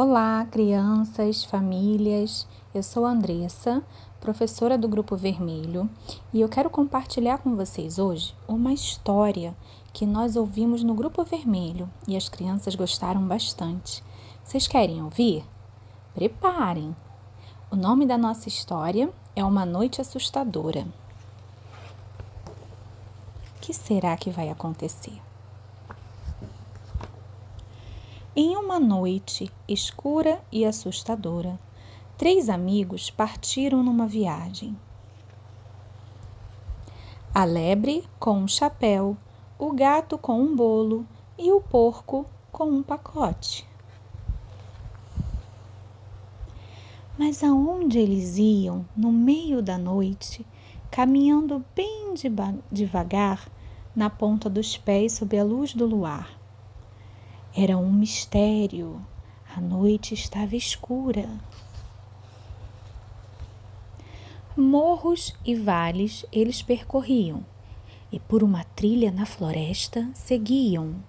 Olá, crianças, famílias. Eu sou a Andressa, professora do Grupo Vermelho, e eu quero compartilhar com vocês hoje uma história que nós ouvimos no Grupo Vermelho e as crianças gostaram bastante. Vocês querem ouvir? Preparem! O nome da nossa história é Uma Noite Assustadora. O que será que vai acontecer? Em uma noite escura e assustadora, três amigos partiram numa viagem. A lebre com um chapéu, o gato com um bolo e o porco com um pacote. Mas aonde eles iam no meio da noite, caminhando bem devagar na ponta dos pés sob a luz do luar? Era um mistério. A noite estava escura. Morros e vales eles percorriam, e por uma trilha na floresta seguiam.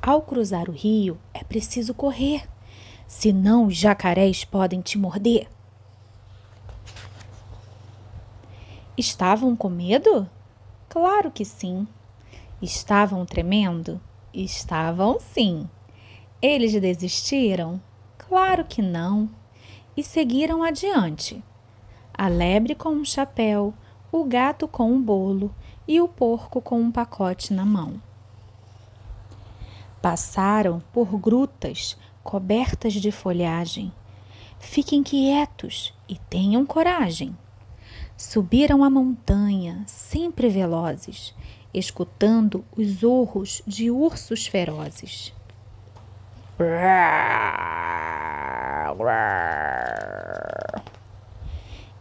Ao cruzar o rio, é preciso correr, senão os jacarés podem te morder. Estavam com medo? Claro que sim. Estavam tremendo? Estavam sim. Eles desistiram? Claro que não. E seguiram adiante. A lebre com um chapéu, o gato com um bolo e o porco com um pacote na mão. Passaram por grutas cobertas de folhagem. Fiquem quietos e tenham coragem. Subiram a montanha, sempre velozes, escutando os urros de ursos ferozes.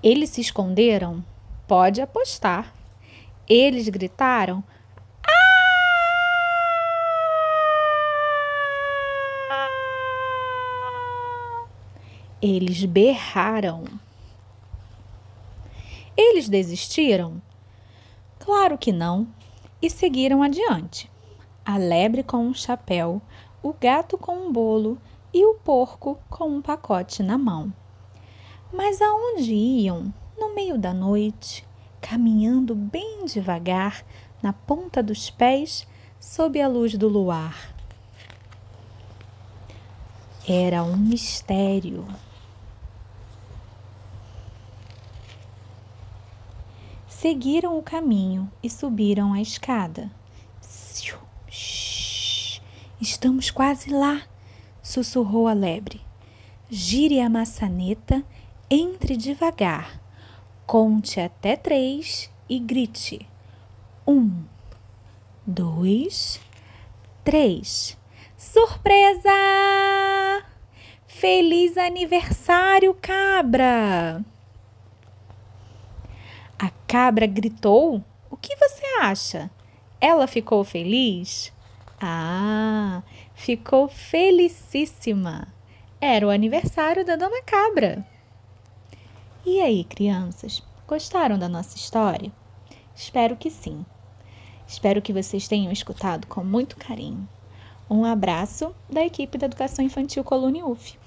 Eles se esconderam? Pode apostar. Eles gritaram: Eles berraram. Eles desistiram? Claro que não e seguiram adiante. A lebre com um chapéu, o gato com um bolo e o porco com um pacote na mão. Mas aonde iam? No meio da noite, caminhando bem devagar, na ponta dos pés, sob a luz do luar. Era um mistério. Seguiram o caminho e subiram a escada. Estamos quase lá, sussurrou a lebre. Gire a maçaneta, entre devagar, conte até três e grite: um, dois, três. Surpresa! Feliz aniversário, cabra! A cabra gritou: O que você acha? Ela ficou feliz? Ah, ficou felicíssima. Era o aniversário da Dona Cabra. E aí, crianças, gostaram da nossa história? Espero que sim. Espero que vocês tenham escutado com muito carinho. Um abraço da equipe da Educação Infantil Colune UF.